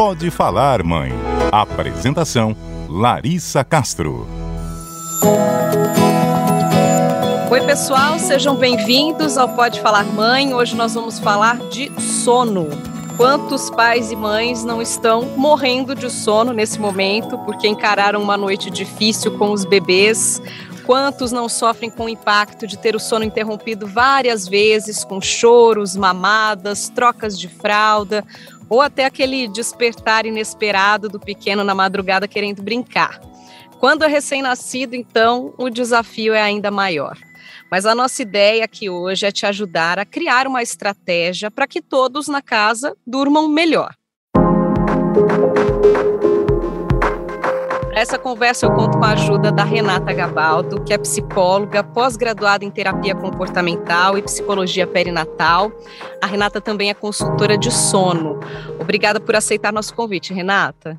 Pode Falar Mãe. Apresentação: Larissa Castro. Oi, pessoal, sejam bem-vindos ao Pode Falar Mãe. Hoje nós vamos falar de sono. Quantos pais e mães não estão morrendo de sono nesse momento porque encararam uma noite difícil com os bebês? Quantos não sofrem com o impacto de ter o sono interrompido várias vezes, com choros, mamadas, trocas de fralda, ou até aquele despertar inesperado do pequeno na madrugada querendo brincar? Quando é recém-nascido, então, o desafio é ainda maior. Mas a nossa ideia aqui hoje é te ajudar a criar uma estratégia para que todos na casa durmam melhor. Essa conversa eu conto com a ajuda da Renata Gabaldo, que é psicóloga, pós-graduada em terapia comportamental e psicologia perinatal. A Renata também é consultora de sono. Obrigada por aceitar nosso convite, Renata.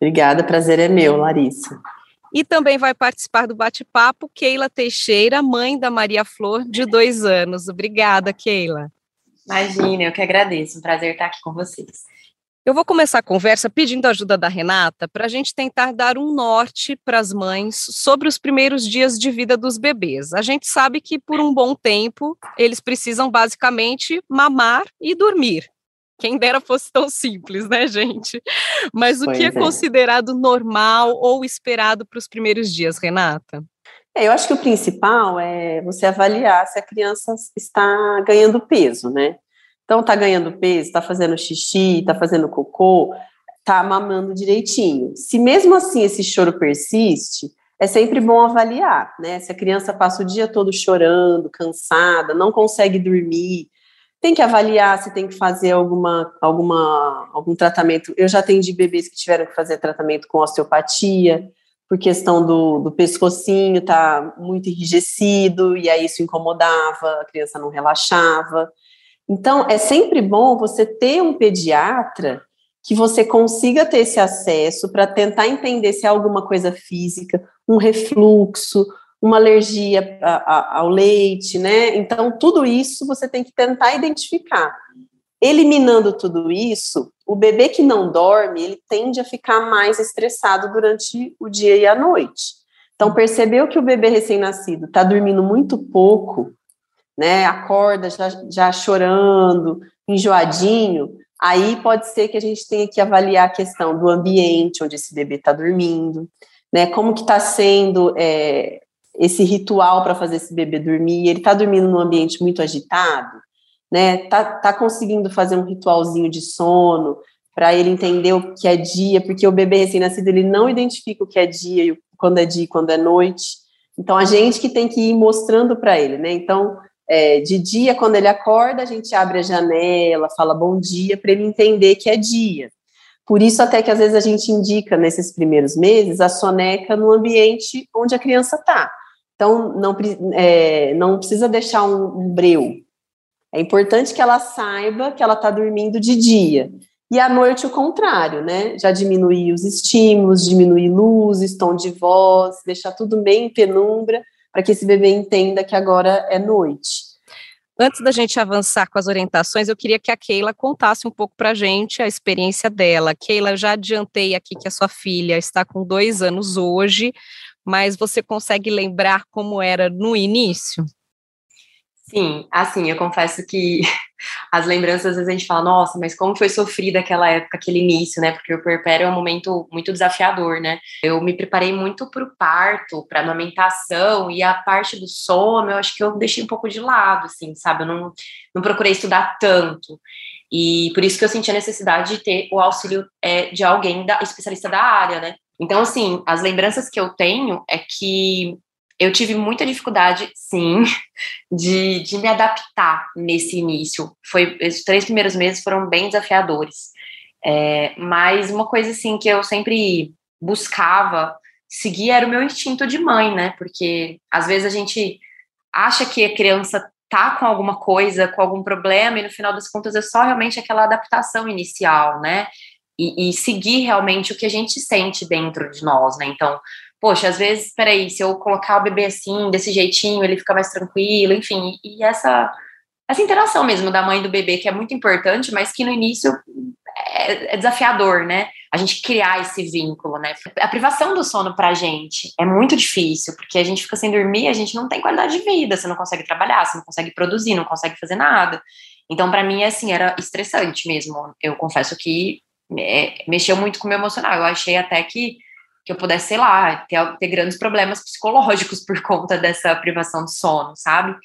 Obrigada, prazer é meu, Larissa. E também vai participar do bate-papo Keila Teixeira, mãe da Maria Flor, de dois anos. Obrigada, Keila. Imagina, eu que agradeço. Um prazer estar aqui com vocês. Eu vou começar a conversa pedindo a ajuda da Renata para a gente tentar dar um norte para as mães sobre os primeiros dias de vida dos bebês. A gente sabe que por um bom tempo eles precisam basicamente mamar e dormir. Quem dera fosse tão simples, né, gente? Mas o pois que é, é considerado normal ou esperado para os primeiros dias, Renata? É, eu acho que o principal é você avaliar se a criança está ganhando peso, né? Então, está ganhando peso, está fazendo xixi, está fazendo cocô, está mamando direitinho. Se mesmo assim esse choro persiste, é sempre bom avaliar, né? Se a criança passa o dia todo chorando, cansada, não consegue dormir, tem que avaliar se tem que fazer alguma, alguma, algum tratamento. Eu já atendi bebês que tiveram que fazer tratamento com osteopatia, por questão do, do pescocinho tá muito enrijecido, e aí isso incomodava, a criança não relaxava. Então, é sempre bom você ter um pediatra que você consiga ter esse acesso para tentar entender se é alguma coisa física, um refluxo, uma alergia ao leite, né? Então, tudo isso você tem que tentar identificar. Eliminando tudo isso, o bebê que não dorme, ele tende a ficar mais estressado durante o dia e a noite. Então, percebeu que o bebê recém-nascido está dormindo muito pouco, né? Acorda já, já chorando, enjoadinho, aí pode ser que a gente tenha que avaliar a questão do ambiente onde esse bebê está dormindo, né? Como que está sendo é, esse ritual para fazer esse bebê dormir, ele está dormindo num ambiente muito agitado, né? Tá, tá conseguindo fazer um ritualzinho de sono para ele entender o que é dia, porque o bebê recém-nascido ele não identifica o que é dia, quando é dia e quando é noite. Então a gente que tem que ir mostrando para ele, né? Então é, de dia quando ele acorda a gente abre a janela, fala bom dia para ele entender que é dia. Por isso até que às vezes a gente indica nesses primeiros meses a soneca no ambiente onde a criança está então, não, é, não precisa deixar um, um breu. É importante que ela saiba que ela está dormindo de dia. E à noite o contrário, né? Já diminuir os estímulos, diminuir luzes, tom de voz, deixar tudo bem em penumbra, para que esse bebê entenda que agora é noite. Antes da gente avançar com as orientações, eu queria que a Keila contasse um pouco para a gente a experiência dela. Keila, eu já adiantei aqui que a sua filha está com dois anos hoje mas você consegue lembrar como era no início? Sim, assim, eu confesso que as lembranças, às vezes a gente fala, nossa, mas como foi sofrida aquela época, aquele início, né? Porque o puerpério é um momento muito desafiador, né? Eu me preparei muito para o parto, para a amamentação, e a parte do sono, eu acho que eu deixei um pouco de lado, assim, sabe? Eu não, não procurei estudar tanto. E por isso que eu senti a necessidade de ter o auxílio é, de alguém da, especialista da área, né? Então, assim, as lembranças que eu tenho é que eu tive muita dificuldade, sim, de, de me adaptar nesse início. Foi, os três primeiros meses foram bem desafiadores. É, mas uma coisa, assim, que eu sempre buscava seguir era o meu instinto de mãe, né? Porque às vezes a gente acha que a criança tá com alguma coisa, com algum problema, e no final das contas é só realmente aquela adaptação inicial, né? e, e, seguir realmente o que a gente sente dentro de nós, né? Então, poxa, às vezes, peraí, se eu colocar o bebê assim, desse jeitinho, ele fica mais tranquilo, enfim, e essa essa interação mesmo da mãe e do bebê, que é muito importante, mas que no início é, é, desafiador, né? A gente criar esse vínculo, né? A privação do sono pra gente é muito difícil, porque a gente fica sem dormir, a gente não tem qualidade de vida, você não consegue trabalhar, você não consegue produzir, não consegue fazer nada. Então, para mim, assim, era estressante mesmo. Eu confesso que é, mexeu muito com o meu emocional. Eu achei até que, que eu pudesse, sei lá, ter, ter grandes problemas psicológicos por conta dessa privação de sono, sabe?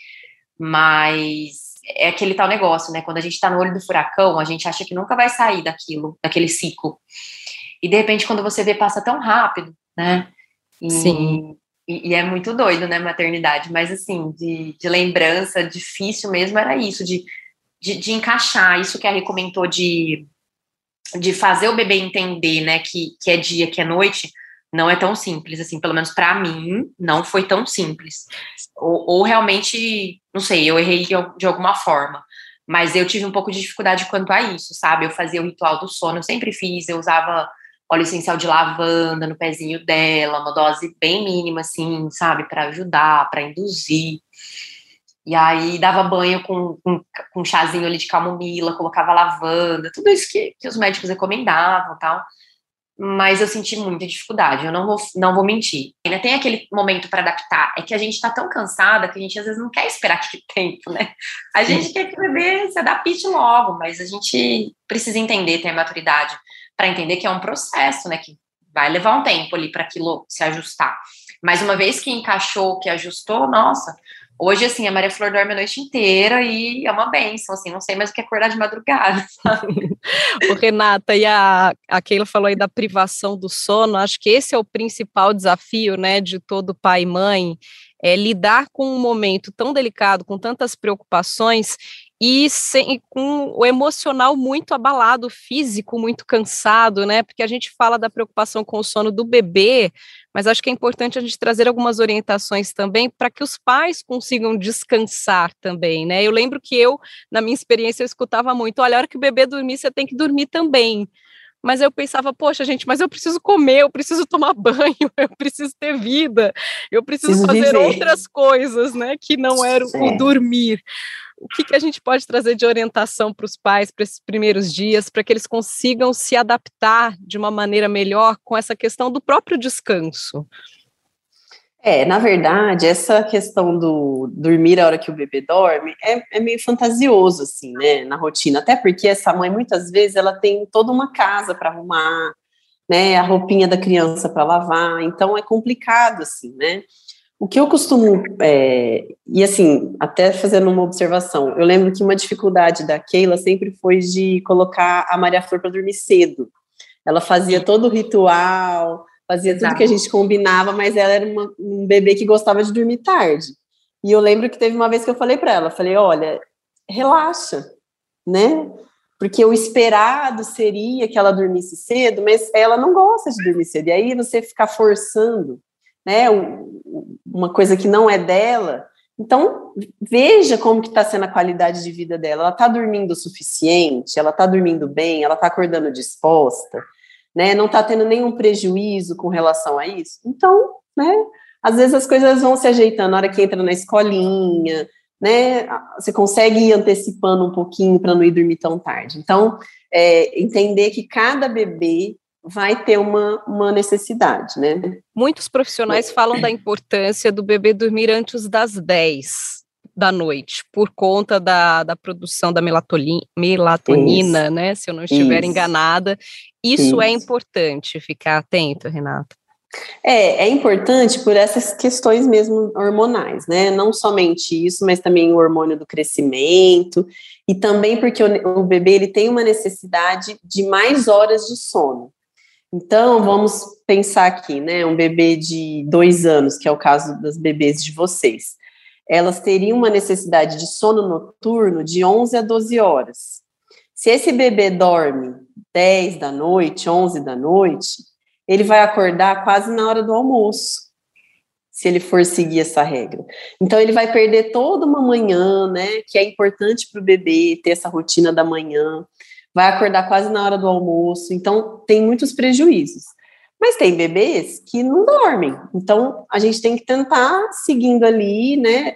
Mas é aquele tal negócio, né? Quando a gente está no olho do furacão, a gente acha que nunca vai sair daquilo, daquele ciclo. E de repente, quando você vê, passa tão rápido, né? E, Sim. E, e, é muito doido, né, maternidade? Mas, assim, de, de lembrança, difícil mesmo era isso, de, de, de, encaixar isso que a Rê comentou de, de fazer o bebê entender, né, que, que é dia, que é noite não é tão simples, assim, pelo menos para mim, não foi tão simples. Ou, ou, realmente, não sei, eu errei de, de, alguma forma, mas eu tive um pouco de dificuldade quanto a isso, sabe? Eu fazia o ritual do sono, eu sempre fiz, eu usava óleo essencial de lavanda no pezinho dela, uma dose bem mínima, assim, sabe, para ajudar, para induzir. E aí dava banho com, com, com, um chazinho ali de camomila, colocava lavanda, tudo isso que, que os médicos recomendavam tal mas eu senti muita dificuldade, eu não vou, não vou mentir. Ainda tem aquele momento para adaptar, é que a gente está tão cansada que a gente às vezes não quer esperar aquele tempo, né? A gente quer que o bebê se adapte logo, mas a gente precisa entender, ter a maturidade para entender que é um processo, né? Que vai levar um tempo ali para aquilo se ajustar. Mas uma vez que encaixou, que ajustou, nossa, Hoje, assim, a Maria Flor dorme a noite inteira e é uma benção, assim, não sei mais o que acordar de madrugada, sabe? o Renata, e a, a Keila falou aí da privação do sono, acho que esse é o principal desafio, né, de todo pai e mãe, é lidar com um momento tão delicado, com tantas preocupações e sem, com o emocional muito abalado, físico muito cansado, né? Porque a gente fala da preocupação com o sono do bebê, mas acho que é importante a gente trazer algumas orientações também para que os pais consigam descansar também, né? Eu lembro que eu, na minha experiência, eu escutava muito: olha, a hora que o bebê dormir, você tem que dormir também mas eu pensava, poxa, gente, mas eu preciso comer, eu preciso tomar banho, eu preciso ter vida, eu preciso, preciso fazer viver. outras coisas, né, que não era o dormir o que, que a gente pode trazer de orientação para os pais para esses primeiros dias, para que eles consigam se adaptar de uma maneira melhor com essa questão do próprio descanso? É, na verdade, essa questão do dormir a hora que o bebê dorme é, é, meio fantasioso, assim, né, na rotina. Até porque essa mãe, muitas vezes, ela tem toda uma casa para arrumar, né, a roupinha da criança para lavar, então é complicado, assim, né. O que eu costumo, é, e assim, até fazendo uma observação, eu lembro que uma dificuldade da Keila sempre foi de colocar a Maria Flor para dormir cedo. Ela fazia todo o ritual, fazia Exato. tudo que a gente combinava, mas ela era uma, um bebê que gostava de dormir tarde. E eu lembro que teve uma vez que eu falei para ela, falei, olha, relaxa, né? Porque o esperado seria que ela dormisse cedo, mas ela não gosta de dormir cedo. E aí você ficar forçando né, uma coisa que não é dela. Então, veja como que está sendo a qualidade de vida dela. Ela está dormindo o suficiente, ela está dormindo bem, ela está acordando disposta, né, não está tendo nenhum prejuízo com relação a isso. Então, né, às vezes as coisas vão se ajeitando na hora que entra na escolinha, né, você consegue ir antecipando um pouquinho para não ir dormir tão tarde. Então, é, entender que cada bebê vai ter uma, uma necessidade, né? Muitos profissionais falam da importância do bebê dormir antes das 10 da noite, por conta da, da produção da melatonina, Isso. né? Se eu não estiver Isso. enganada. Isso, Isso é importante ficar atento, Renata. É, é importante por essas questões mesmo hormonais, né? Não somente isso, mas também o hormônio do crescimento e também porque o, o bebê ele tem uma necessidade de mais horas de sono. Então, vamos pensar aqui, né? Um bebê de dois anos, que é o caso das bebês de vocês. Elas teriam uma necessidade de sono noturno de 11 a 12 horas. Se esse bebê dorme 10 da noite, 11 da noite, ele vai acordar quase na hora do almoço, se ele for seguir essa regra. Então, ele vai perder toda uma manhã, né? Que é importante para o bebê ter essa rotina da manhã vai acordar quase na hora do almoço, então tem muitos prejuízos. Mas tem bebês que não dormem, então a gente tem que tentar seguindo ali, né?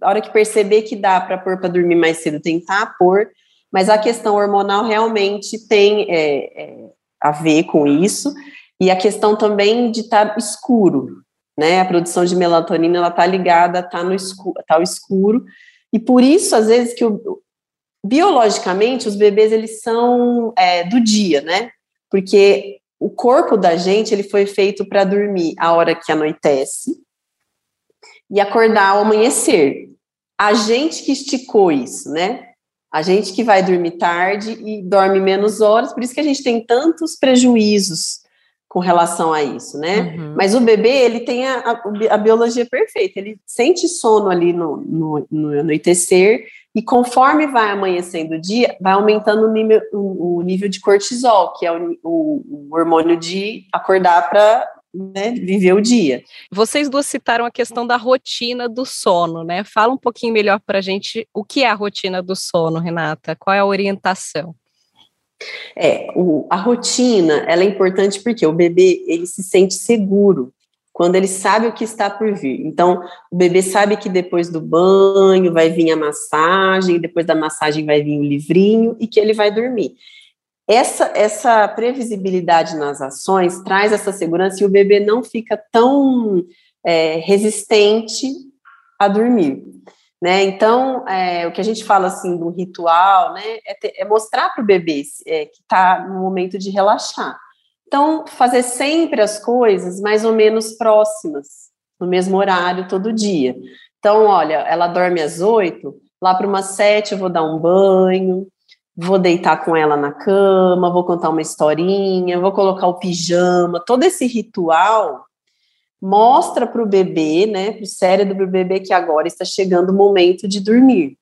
A hora que perceber que dá para pôr para dormir mais cedo, tentar pôr, mas a questão hormonal realmente tem é, é, a ver com isso, e a questão também de estar tá escuro, né? A produção de melatonina ela está ligada, está no escuro, tá escuro, e por isso às vezes que o, biologicamente os bebês eles são é, do dia, né? Porque o corpo da gente ele foi feito para dormir a hora que anoitece e acordar ao amanhecer. A gente que esticou isso, né? A gente que vai dormir tarde e dorme menos horas, por isso que a gente tem tantos prejuízos com relação a isso, né? Uhum. Mas o bebê, ele tem a, a, a, biologia perfeita, ele sente sono ali no, no, no anoitecer, e conforme vai amanhecendo o dia, vai aumentando o nível, o, nível de cortisol, que é o, o, o hormônio de acordar para né, viver o dia. Vocês duas citaram a questão da rotina do sono, né? Fala um pouquinho melhor para a gente o que é a rotina do sono, Renata. Qual é a orientação? É, o, a rotina, ela é importante porque o bebê, ele se sente seguro quando ele sabe o que está por vir. Então, o bebê sabe que depois do banho vai vir a massagem, depois da massagem vai vir o livrinho e que ele vai dormir. Essa, essa previsibilidade nas ações traz essa segurança e o bebê não fica tão é, resistente a dormir. Né? Então, é, o que a gente fala assim do ritual, né, é, ter, é mostrar para o bebê é, que está no momento de relaxar. Então, fazer sempre as coisas mais ou menos próximas, no mesmo horário, todo dia. Então, olha, ela dorme às oito, lá para umas sete eu vou dar um banho, vou deitar com ela na cama, vou contar uma historinha, vou colocar o pijama, todo esse ritual mostra para o bebê, né, para o cérebro do bebê que agora está chegando o momento de dormir,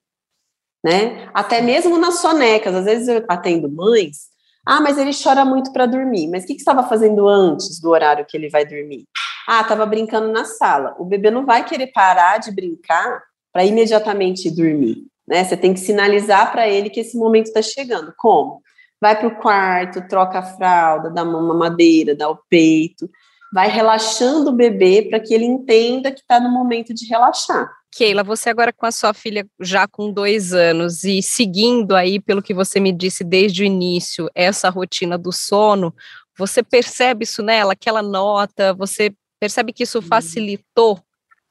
né? Até mesmo nas sonecas, às vezes eu atendo mães, ah, mas ele chora muito para dormir. Mas o que, que estava fazendo antes do horário que ele vai dormir? Ah, estava brincando na sala. O bebê não vai querer parar de brincar para imediatamente dormir, né? Você tem que sinalizar para ele que esse momento está chegando. Como? Vai para o quarto, troca a fralda, dá uma madeira, dá o peito, vai relaxando o bebê para que ele entenda que está no momento de relaxar. Keila, você agora com a sua filha já com dois anos e seguindo aí, pelo que você me disse desde o início, essa rotina do sono, você percebe isso nela, que ela nota, você percebe que isso facilitou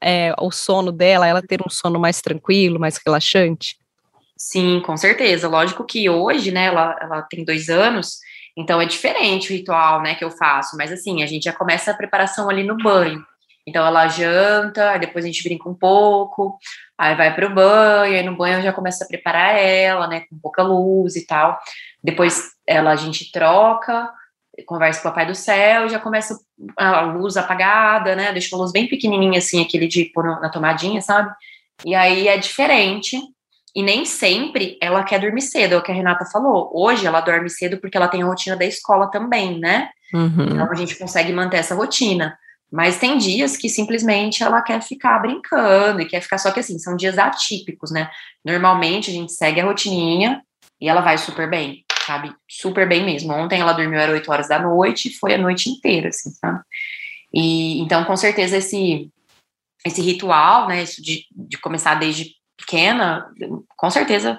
é, o sono dela, ela ter um sono mais tranquilo, mais relaxante? Sim, com certeza. Lógico que hoje, né, ela, ela tem dois anos, então é diferente o ritual, né, que eu faço, mas assim, a gente já começa a preparação ali no banho. Então ela janta, aí depois a gente brinca um pouco, aí vai para o banho, aí no banho eu já começo a preparar ela, né, com pouca luz e tal. Depois ela a gente troca, conversa com o Papai do Céu, já começa a luz apagada, né, deixa uma luz bem pequenininha assim, aquele de pôr na tomadinha, sabe? E aí é diferente, e nem sempre ela quer dormir cedo, é o que a Renata falou. Hoje ela dorme cedo porque ela tem a rotina da escola também, né? Uhum. Então a gente consegue manter essa rotina. Mas tem dias que simplesmente ela quer ficar brincando e quer ficar só que assim, são dias atípicos, né? Normalmente a gente segue a rotininha e ela vai super bem, sabe? Super bem mesmo. Ontem ela dormiu às 8 horas da noite, foi a noite inteira, assim, sabe? E então, com certeza, esse esse ritual, né, isso de, de começar desde pequena, com certeza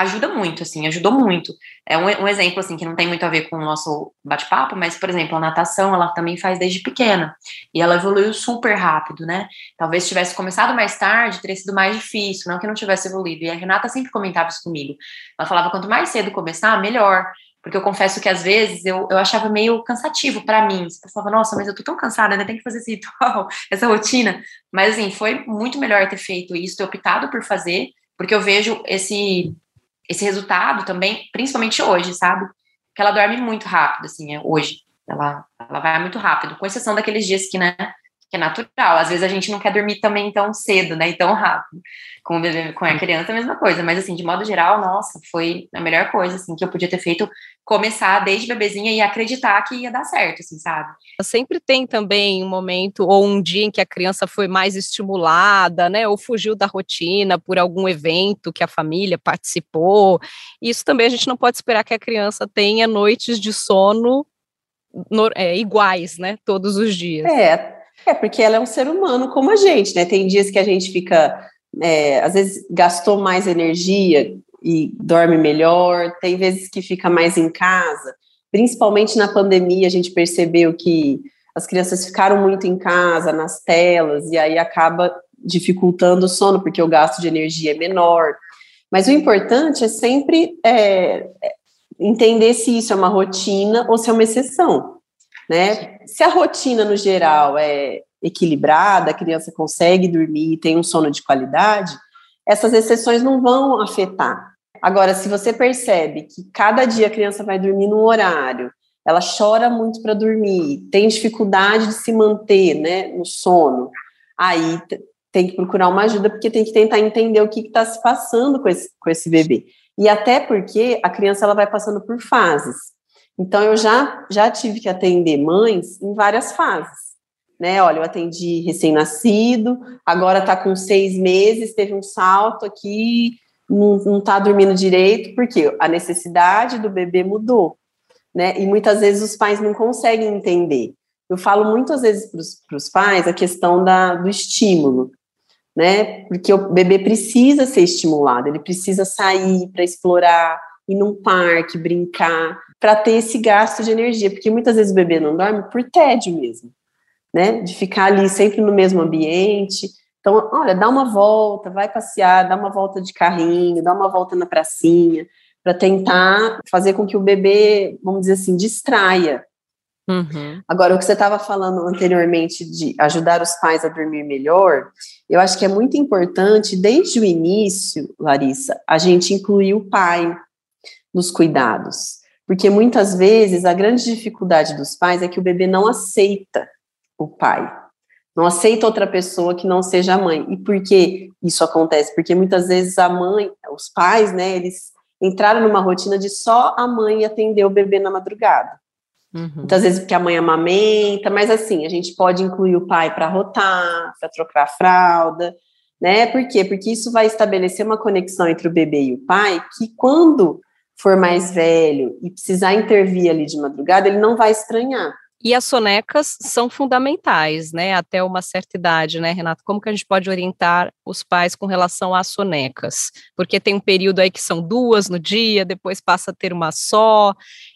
ajuda muito, assim, ajudou muito. É um, um, exemplo, assim, que não tem muito a ver com o nosso bate-papo, mas, por exemplo, a natação, ela também faz desde pequena, e ela evoluiu super rápido, né? Talvez tivesse começado mais tarde, teria sido mais difícil, não que não tivesse evoluído, e a Renata sempre comentava isso comigo. Ela falava, quanto mais cedo começar, melhor, porque eu confesso que às vezes eu, eu achava meio cansativo para mim. Você pensava, nossa, mas eu tô tão cansada, ainda tem que fazer esse ritual, essa rotina. Mas assim, foi muito melhor ter feito isso, ter optado por fazer, porque eu vejo esse esse resultado também, principalmente hoje, sabe? Que ela dorme muito rápido, assim, é, hoje. Ela, ela vai muito rápido, com exceção daqueles dias que, né, que é natural. Às vezes a gente não quer dormir também tão cedo, né? E tão rápido. Com o bebê, com a criança, a mesma coisa. Mas, assim, de modo geral, nossa, foi a melhor coisa, assim, que eu podia ter feito. Começar desde bebezinha e acreditar que ia dar certo, assim, sabe? Sempre tem também um momento ou um dia em que a criança foi mais estimulada, né? Ou fugiu da rotina por algum evento que a família participou. Isso também a gente não pode esperar que a criança tenha noites de sono no, é, iguais, né? Todos os dias. É, é, porque ela é um ser humano como a gente, né? Tem dias que a gente fica, é, às vezes gastou mais energia e dorme melhor, tem vezes que fica mais em casa, principalmente na pandemia, a gente percebeu que as crianças ficaram muito em casa, nas telas, e aí acaba dificultando o sono, porque o gasto de energia é menor. Mas o importante é sempre é, entender se isso é uma rotina ou se é uma exceção. Né? Se a rotina, no geral, é equilibrada, a criança consegue dormir, tem um sono de qualidade, essas exceções não vão afetar. Agora, se você percebe que cada dia a criança vai dormir num horário, ela chora muito para dormir, tem dificuldade de se manter né, no sono, aí tem que procurar uma ajuda, porque tem que tentar entender o que está se passando com esse, com esse bebê. E até porque a criança ela vai passando por fases. Então, eu já, já tive que atender mães em várias fases. Né? Olha, eu atendi recém-nascido, agora está com seis meses, teve um salto aqui, não está dormindo direito, porque a necessidade do bebê mudou. Né? E muitas vezes os pais não conseguem entender. Eu falo muitas vezes para os pais a questão da, do estímulo né? Porque o bebê precisa ser estimulado, ele precisa sair para explorar, ir num parque, brincar, para ter esse gasto de energia, porque muitas vezes o bebê não dorme por tédio mesmo, né? De ficar ali sempre no mesmo ambiente. Então, olha, dá uma volta, vai passear, dá uma volta de carrinho, dá uma volta na pracinha, para tentar fazer com que o bebê, vamos dizer assim, distraia, Uhum. Agora, o que você estava falando anteriormente de ajudar os pais a dormir melhor, eu acho que é muito importante, desde o início, Larissa, a gente incluir o pai nos cuidados. Porque muitas vezes a grande dificuldade dos pais é que o bebê não aceita o pai, não aceita outra pessoa que não seja a mãe. E por que isso acontece? Porque muitas vezes a mãe, os pais, né, eles entraram numa rotina de só a mãe atender o bebê na madrugada. Uhum. Muitas vezes porque a mãe amamenta, mas assim, a gente pode incluir o pai para rotar, para trocar a fralda, né? Por quê? Porque isso vai estabelecer uma conexão entre o bebê e o pai que quando for mais velho e precisar intervir ali de madrugada, ele não vai estranhar. E as sonecas são fundamentais, né, até uma certa idade, né, Renato? Como que a gente pode orientar os pais com relação às sonecas? Porque tem um período aí que são duas no dia, depois passa a ter uma só,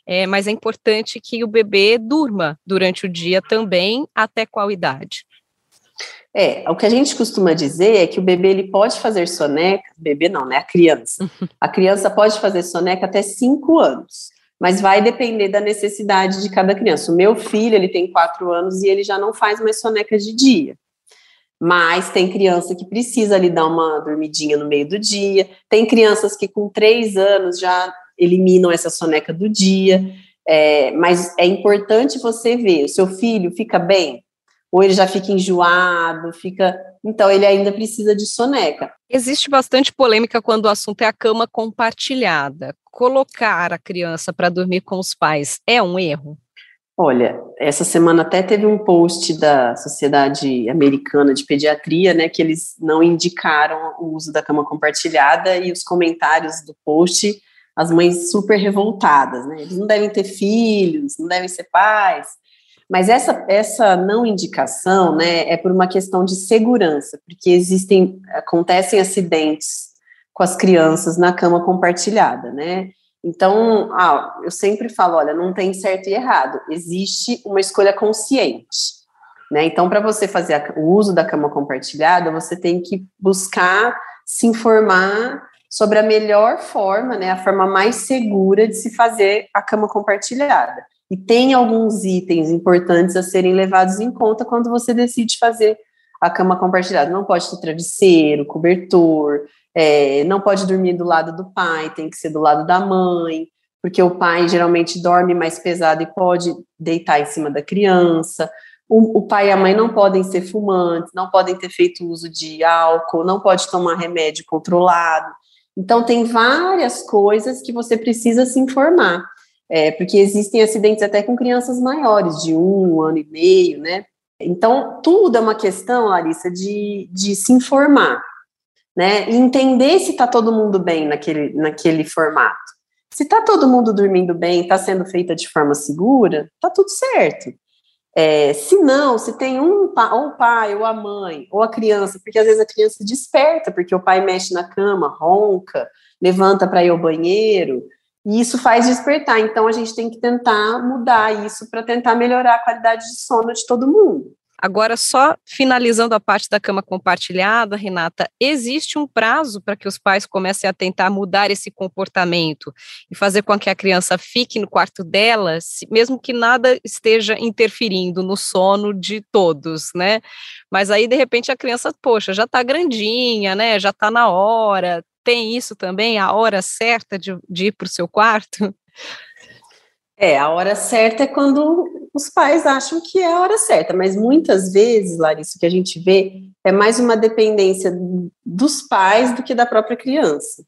é, mas é importante que o bebê durma durante o dia também, até qual idade? É, o que a gente costuma dizer é que o bebê ele pode fazer soneca, bebê não, né, a criança. A criança pode fazer soneca até cinco anos mas vai depender da necessidade de cada criança. O meu filho, ele tem quatro anos e ele já não faz mais soneca de dia. Mas tem criança que precisa ali dar uma dormidinha no meio do dia. Tem crianças que com três anos já eliminam essa soneca do dia. É, mas é importante você ver, o seu filho fica bem? Ou ele já fica enjoado, fica. Então, ele ainda precisa de soneca. Existe bastante polêmica quando o assunto é a cama compartilhada colocar a criança para dormir com os pais é um erro? Olha, essa semana até teve um post da Sociedade Americana de Pediatria, né, que eles não indicaram o uso da cama compartilhada e os comentários do post, as mães super revoltadas, né, eles não devem ter filhos, não devem ser pais, mas essa, essa não indicação, né, é por uma questão de segurança, porque existem, acontecem acidentes com as crianças na cama compartilhada, né? Então, ah, eu sempre falo, olha, não tem certo e errado, existe uma escolha consciente, né? Então, para você fazer a, o uso da cama compartilhada, você tem que buscar se informar sobre a melhor forma, né, a forma mais segura de se fazer a cama compartilhada. E tem alguns itens importantes a serem levados em conta quando você decide fazer a cama compartilhada. Não pode ter travesseiro, cobertor, é, não pode dormir do lado do pai, tem que ser do lado da mãe, porque o pai geralmente dorme mais pesado e pode deitar em cima da criança. O, o pai e a mãe não podem ser fumantes, não podem ter feito uso de álcool, não pode tomar remédio controlado. Então, tem várias coisas que você precisa se informar, é, porque existem acidentes até com crianças maiores, de um, um ano e meio, né? Então, tudo é uma questão, Larissa, de, de se informar né? E entender se está todo mundo bem naquele, naquele formato. Se está todo mundo dormindo bem, está sendo feita de forma segura, está tudo certo. É, se não, se tem um ou o pai, ou a mãe, ou a criança, porque às vezes a criança desperta, porque o pai mexe na cama, ronca, levanta para ir ao banheiro, e isso faz despertar. Então a gente tem que tentar mudar isso para tentar melhorar a qualidade de sono de todo mundo. Agora, só finalizando a parte da cama compartilhada, Renata, existe um prazo para que os pais comecem a tentar mudar esse comportamento e fazer com que a criança fique no quarto dela, mesmo que nada esteja interferindo no sono de todos, né? Mas aí, de repente, a criança, poxa, já está grandinha, né? Já está na hora. Tem isso também, a hora certa de, de ir para o seu quarto? É, a hora certa é quando os pais acham que é a hora certa, mas muitas vezes, Larissa, o que a gente vê é mais uma dependência dos pais do que da própria criança.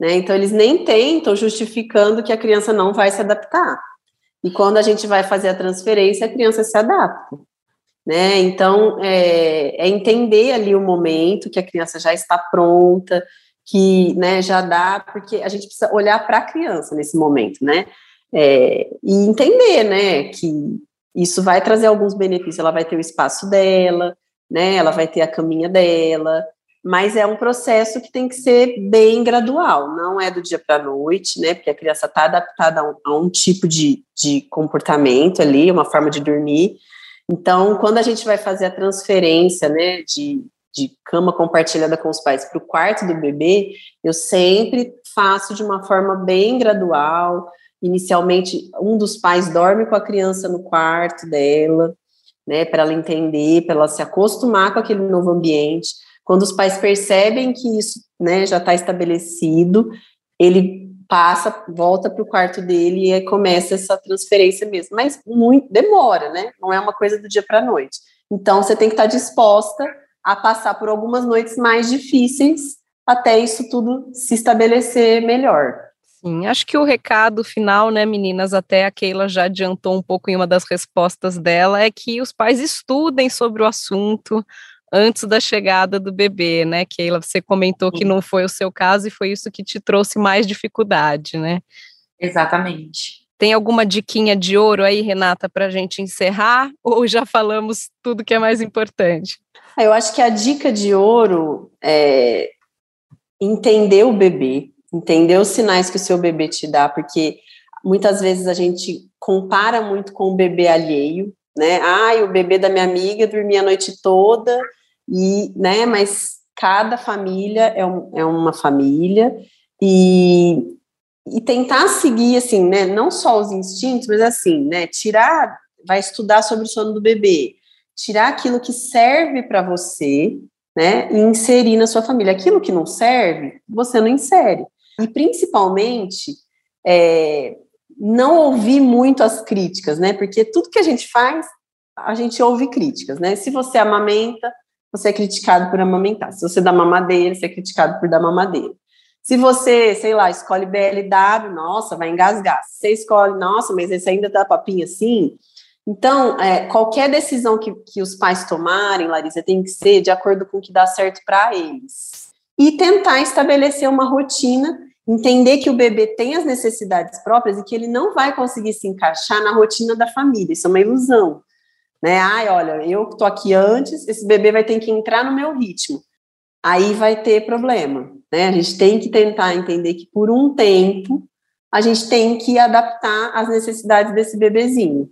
Né? Então, eles nem tentam justificando que a criança não vai se adaptar. E quando a gente vai fazer a transferência, a criança se adapta. Né? Então, é, é entender ali o momento que a criança já está pronta, que né, já dá, porque a gente precisa olhar para a criança nesse momento, né? É, e entender, né, que isso vai trazer alguns benefícios. Ela vai ter o espaço dela, né, ela vai ter a caminha dela, mas é um processo que tem que ser bem gradual, não é do dia para a noite, né, porque a criança está adaptada a um, a um tipo de, de comportamento ali, uma forma de dormir. Então, quando a gente vai fazer a transferência, né, de, de cama compartilhada com os pais para o quarto do bebê, eu sempre faço de uma forma bem gradual, Inicialmente, um dos pais dorme com a criança no quarto dela, né, para ela entender, para ela se acostumar com aquele novo ambiente. Quando os pais percebem que isso, né, já está estabelecido, ele passa, volta para o quarto dele e começa essa transferência mesmo. Mas muito demora, né? Não é uma coisa do dia para a noite. Então você tem que estar tá disposta a passar por algumas noites mais difíceis até isso tudo se estabelecer melhor. Sim, acho que o recado final, né, meninas, até a Keila já adiantou um pouco em uma das respostas dela, é que os pais estudem sobre o assunto antes da chegada do bebê, né, Keila? Você comentou que não foi o seu caso e foi isso que te trouxe mais dificuldade, né? Exatamente. Tem alguma diquinha de ouro aí, Renata, para a gente encerrar? Ou já falamos tudo que é mais importante? Eu acho que a dica de ouro é entender o bebê, entender os sinais que o seu bebê te dá, porque muitas vezes a gente compara muito com o bebê alheio, né? Ai, o bebê da minha amiga dormia a noite toda, e, né, mas cada família é, um, é uma família, e, e tentar seguir, assim, né, não só os instintos, mas assim, né, tirar, vai estudar sobre o sono do bebê, tirar aquilo que serve para você, né, e inserir na sua família. Aquilo que não serve, você não insere. E principalmente é, não ouvir muito as críticas, né? Porque tudo que a gente faz, a gente ouve críticas, né? Se você amamenta, você é criticado por amamentar. Se você dá mamadeira, você é criticado por dar mamadeira. Se você, sei lá, escolhe BLW, nossa, vai engasgar. Se você escolhe, nossa, mas esse ainda dá papinha assim. Então, é, qualquer decisão que, que os pais tomarem, Larissa, tem que ser de acordo com o que dá certo para eles e tentar estabelecer uma rotina, entender que o bebê tem as necessidades próprias e que ele não vai conseguir se encaixar na rotina da família. Isso é uma ilusão. Né? Ai, olha, eu tô aqui antes, esse bebê vai ter que entrar no meu ritmo. Aí vai ter problema. Né? A gente tem que tentar entender que por um tempo a gente tem que adaptar as necessidades desse bebezinho.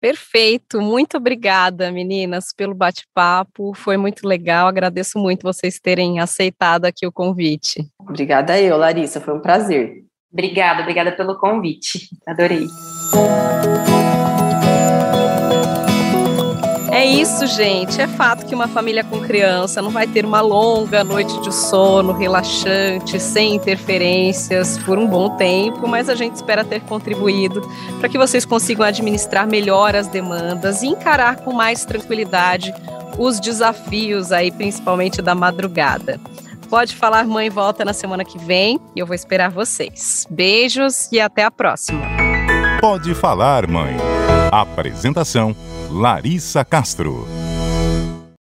Perfeito, muito obrigada, meninas, pelo bate-papo. Foi muito legal. Agradeço muito vocês terem aceitado aqui o convite. Obrigada eu, Larissa, foi um prazer. Obrigada, obrigada pelo convite. Adorei. É isso, gente. É fato que uma família com criança não vai ter uma longa noite de sono relaxante, sem interferências, por um bom tempo, mas a gente espera ter contribuído para que vocês consigam administrar melhor as demandas e encarar com mais tranquilidade os desafios aí, principalmente da madrugada. Pode falar, mãe, volta na semana que vem e eu vou esperar vocês. Beijos e até a próxima. Pode falar, mãe. Apresentação Larissa Castro.